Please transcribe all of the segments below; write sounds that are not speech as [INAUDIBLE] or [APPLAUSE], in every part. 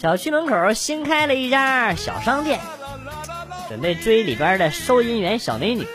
小区门口新开了一家小商店，准备追里边的收银员小美女，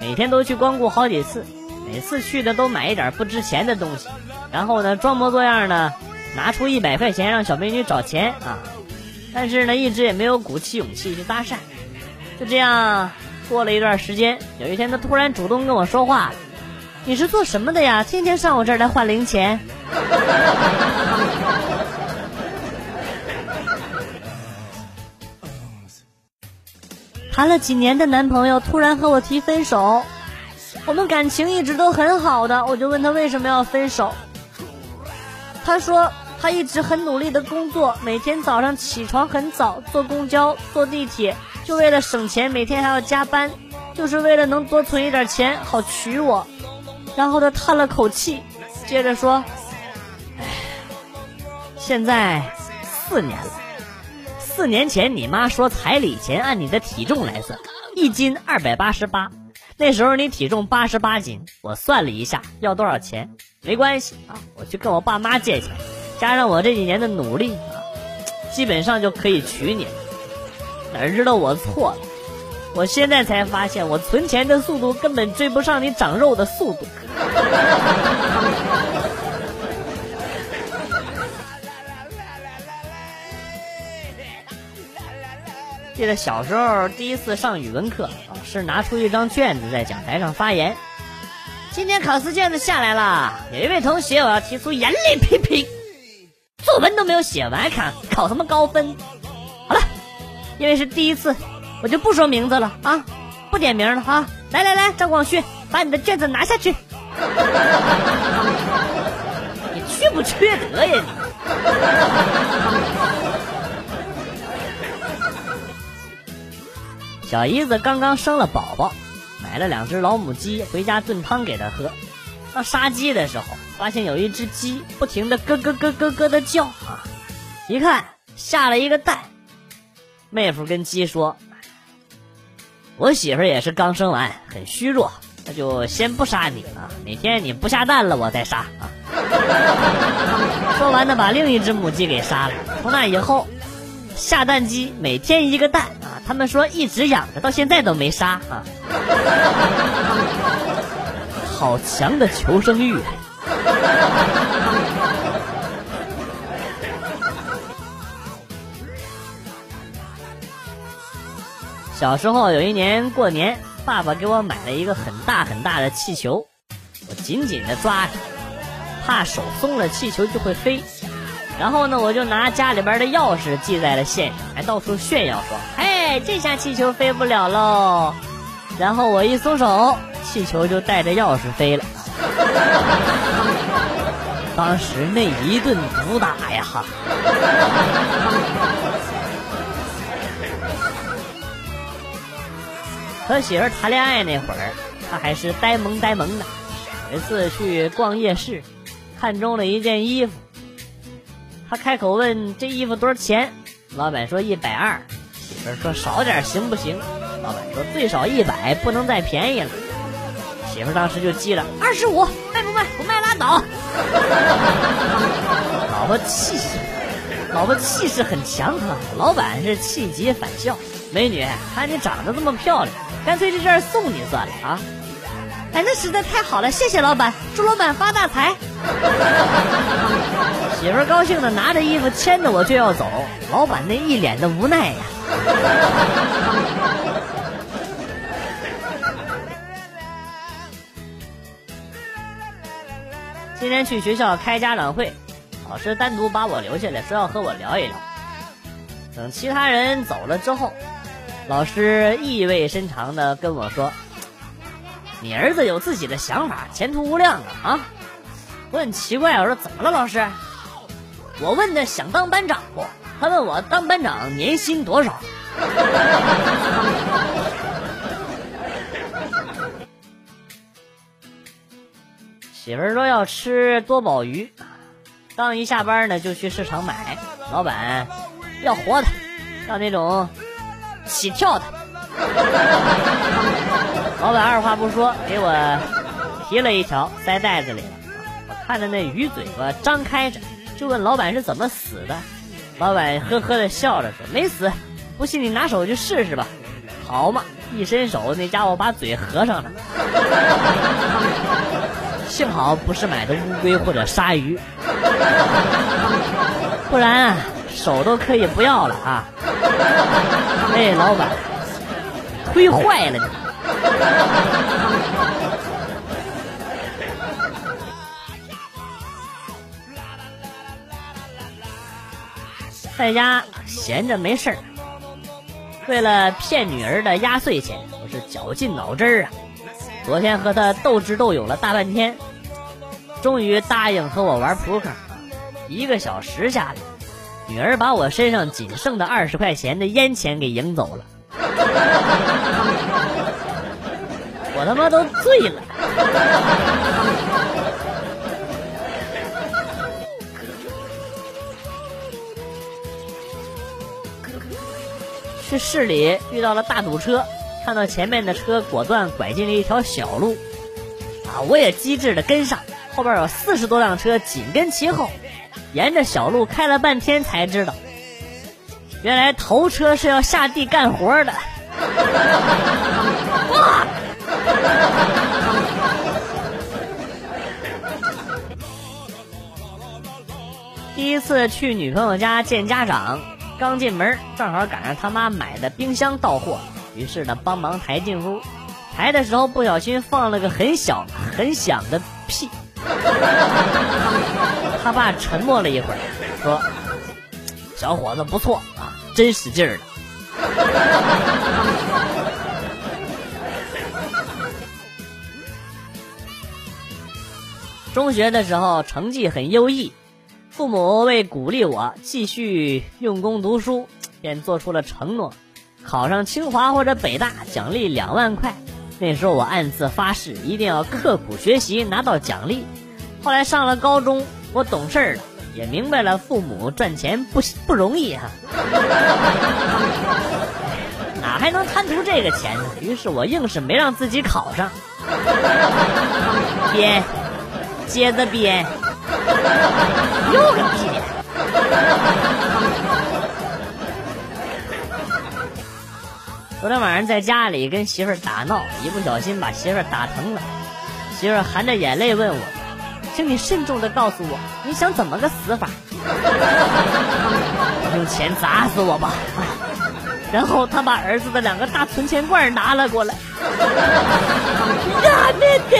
每天都去光顾好几次，每次去的都买一点不值钱的东西，然后呢装模作样呢拿出一百块钱让小美女找钱啊，但是呢一直也没有鼓起勇气去搭讪，就这样过了一段时间，有一天他突然主动跟我说话你是做什么的呀？天天上我这儿来换零钱。谈了几年的男朋友突然和我提分手，我们感情一直都很好的，我就问他为什么要分手。他说他一直很努力的工作，每天早上起床很早，坐公交、坐地铁，就为了省钱，每天还要加班，就是为了能多存一点钱好娶我。然后他叹了口气，接着说：“唉，现在四年了。”四年前，你妈说彩礼钱按你的体重来算，一斤二百八十八。那时候你体重八十八斤，我算了一下，要多少钱？没关系啊，我去跟我爸妈借钱，加上我这几年的努力啊，基本上就可以娶你了。哪知道我错了，我现在才发现，我存钱的速度根本追不上你长肉的速度。记得小时候第一次上语文课，老师拿出一张卷子在讲台上发言。今天考试卷子下来了，有一位同学我要提出严厉批评，作文都没有写完，考考什么高分？好了，因为是第一次，我就不说名字了啊，不点名了啊！来来来，张广旭，把你的卷子拿下去。[LAUGHS] 你缺不缺德呀你？小姨子刚刚生了宝宝，买了两只老母鸡回家炖汤给她喝。到杀鸡的时候，发现有一只鸡不停的咯咯咯咯咯的叫啊！一看下了一个蛋。妹夫跟鸡说：“我媳妇也是刚生完，很虚弱，那就先不杀你了。哪天你不下蛋了，我再杀啊！”说完呢，把另一只母鸡给杀了。从那以后，下蛋鸡每天一个蛋。他们说一直养着，到现在都没杀啊！好强的求生欲！小时候有一年过年，爸爸给我买了一个很大很大的气球，我紧紧的抓着，怕手松了气球就会飞。然后呢，我就拿家里边的钥匙系在了线上，还到处炫耀说：“嘿，这下气球飞不了喽！”然后我一松手，气球就带着钥匙飞了。[LAUGHS] 当时那一顿毒打呀！哈！和媳妇谈恋爱那会儿，他还是呆萌呆萌的。有一次去逛夜市，看中了一件衣服。他开口问这衣服多少钱，老板说一百二，媳妇说少点行不行？老板说最少一百，不能再便宜了。媳妇当时就急了，二十五，卖不卖？不卖拉倒。[LAUGHS] 老婆气势，老婆气势很强啊。老板是气急反笑，美女，看你长得这么漂亮，干脆这件送你算了啊。哎，那实在太好了，谢谢老板，祝老板发大财。[LAUGHS] 媳妇高兴的拿着衣服牵着我就要走，老板那一脸的无奈呀。今天去学校开家长会，老师单独把我留下来，说要和我聊一聊。等其他人走了之后，老师意味深长的跟我说：“你儿子有自己的想法，前途无量啊！”啊，我很奇怪，我说怎么了，老师？我问他想当班长不？他问我当班长年薪多少？媳妇儿说要吃多宝鱼，刚一下班呢就去市场买。老板要活的，要那种起跳的。老板二话不说给我提了一条塞袋子里了。我看着那鱼嘴巴张开着。就问老板是怎么死的，老板呵呵的笑着说：“没死，不信你拿手去试试吧。”好嘛，一伸手，那家伙把嘴合上了。幸好不是买的乌龟或者鲨鱼，不然手都可以不要了啊！哎，老板，推坏了你。在家闲着没事儿，为了骗女儿的压岁钱，我是绞尽脑汁啊！昨天和她斗智斗勇了大半天，终于答应和我玩扑克。一个小时下来，女儿把我身上仅剩的二十块钱的烟钱给赢走了，[LAUGHS] 我他妈都醉了。去市里遇到了大堵车，看到前面的车果断拐进了一条小路，啊，我也机智的跟上，后边有四十多辆车紧跟其后，沿着小路开了半天才知道，原来头车是要下地干活的。哇！[LAUGHS] 第一次去女朋友家见家长。刚进门，正好赶上他妈买的冰箱到货，于是呢帮忙抬进屋。抬的时候不小心放了个很小很响的屁。他爸沉默了一会儿，说：“小伙子不错啊，真使劲儿的。”中学的时候成绩很优异。父母为鼓励我继续用功读书，[TSK] 便做出了承诺：考上清华或者北大，奖励两万块。那时候我暗自发誓，一定要刻苦学习，拿到奖励。后来上了高中，我懂事了，也明白了父母赚钱不不容易哈，[LAUGHS] 哪还能贪图这个钱呢？于是我硬是没让自己考上，[LAUGHS] 编，接着编。[LAUGHS] 又个屁脸！[LAUGHS] 昨天晚上在家里跟媳妇儿打闹，一不小心把媳妇儿打疼了。媳妇儿含着眼泪问我：“请你慎重的告诉我，你想怎么个死法？” [LAUGHS] 用钱砸死我吧！然后他把儿子的两个大存钱罐拿了过来。呀妹妹！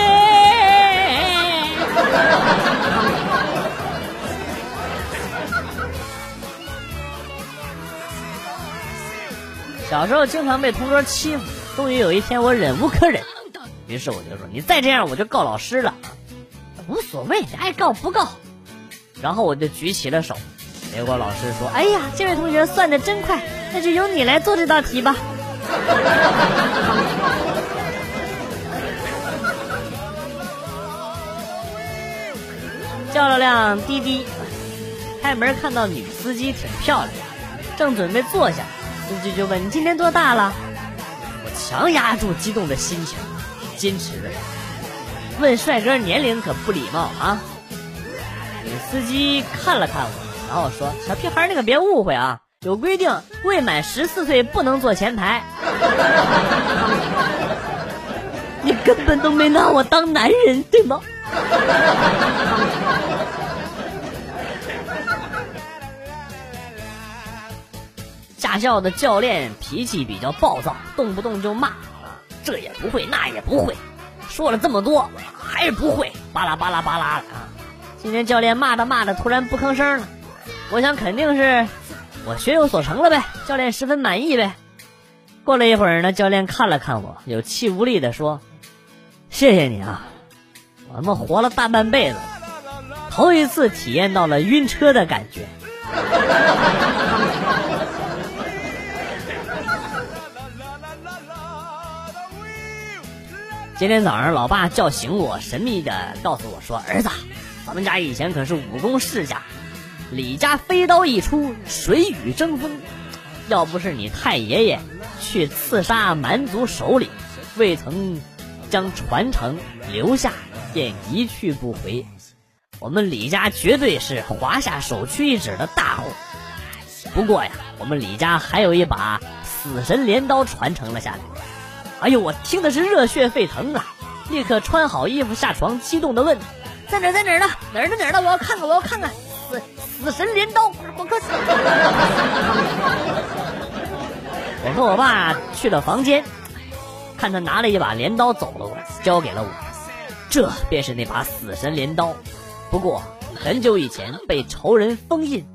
小时候经常被同桌欺负，终于有一天我忍无可忍，于是我就说：“你再这样，我就告老师了。”无所谓，爱告不告。然后我就举起了手，结果老师说：“哎呀，这位同学算的真快，那就由你来做这道题吧。”叫了辆滴滴，开门看到女司机挺漂亮，正准备坐下。司机就问：“你今年多大了？”我强压住激动的心情，矜持问：“帅哥年龄可不礼貌啊！”女司机看了看我，然后说：“小屁孩，你可别误会啊，有规定，未满十四岁不能坐前排。[LAUGHS] 你根本都没拿我当男人，对吗？”驾校的教练脾气比较暴躁，动不动就骂啊，这也不会，那也不会，说了这么多还是不会，巴拉巴拉巴拉的啊！今天教练骂着骂着突然不吭声了，我想肯定是我学有所成了呗，教练十分满意呗。过了一会儿呢，教练看了看我，有气无力的说：“谢谢你啊，我他妈活了大半辈子，头一次体验到了晕车的感觉。”今天早上，老爸叫醒我，神秘的告诉我说：“儿子，咱们家以前可是武功世家，李家飞刀一出，水雨争锋。要不是你太爷爷去刺杀蛮族首领，未曾将传承留下，便一去不回。我们李家绝对是华夏首屈一指的大户。不过呀，我们李家还有一把死神镰刀传承了下来。哎呦，我听的是热血沸腾啊！立刻穿好衣服下床，激动的问：“在哪儿在哪儿呢？哪儿呢哪儿呢？我要看看，我要看看死死神镰刀！[LAUGHS] 我可……”我和我爸去了房间，看他拿了一把镰刀走了过来，交给了我。这便是那把死神镰刀，不过很久以前被仇人封印，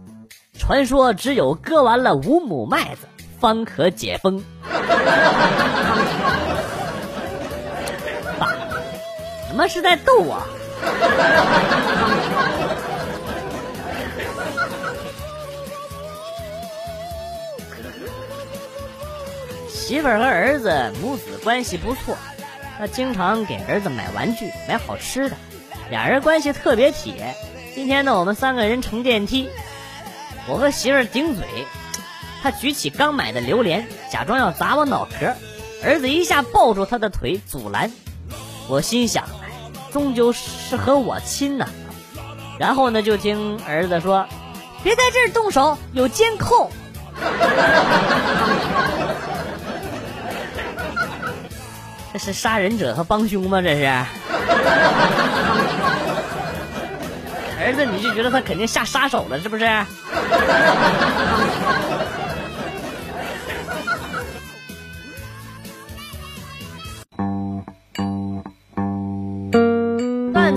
传说只有割完了五亩麦子方可解封。爸，怎么是在逗我？媳妇儿和儿子母子关系不错，他经常给儿子买玩具、买好吃的，俩人关系特别铁。今天呢，我们三个人乘电梯，我和媳妇儿顶嘴，他举起刚买的榴莲，假装要砸我脑壳，儿子一下抱住他的腿阻拦。我心想，终究是和我亲呐。然后呢，就听儿子说：“别在这儿动手，有监控。[LAUGHS] ”这是杀人者和帮凶吗？这是。儿子，你就觉得他肯定下杀手了，是不是？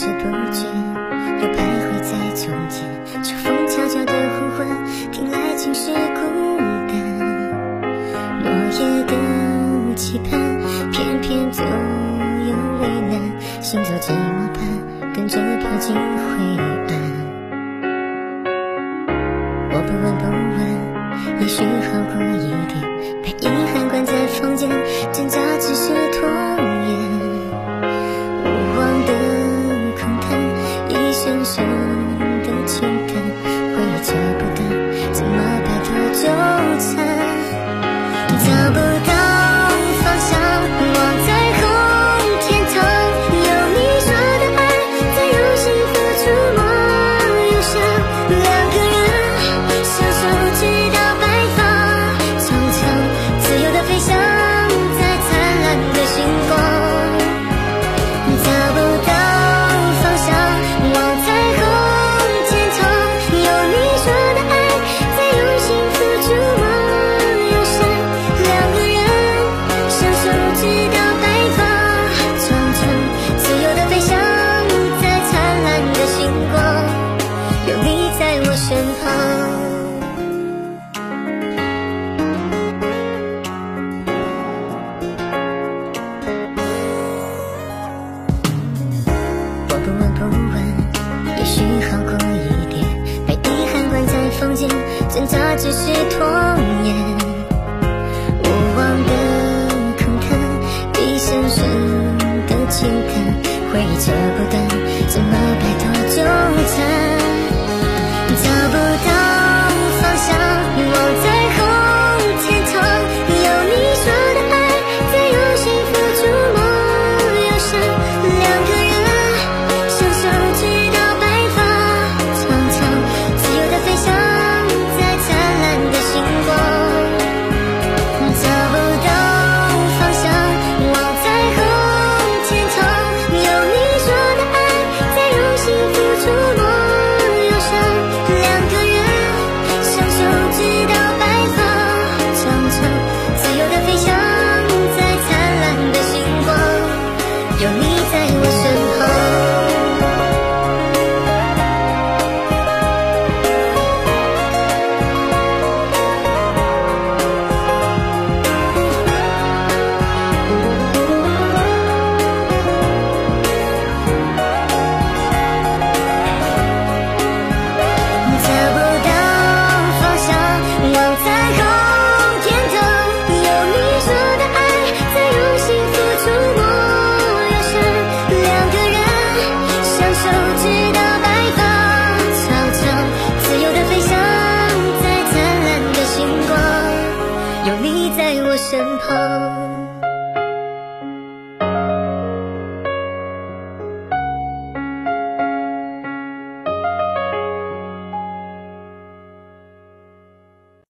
不知不觉又徘徊在从前，秋风悄悄的呼唤，听来竟是孤单。落叶的期盼，偏偏总有为难，行走寂寞般，跟着跑进灰暗。我不问不问，也许好过一点，被遗憾关在房间，挣扎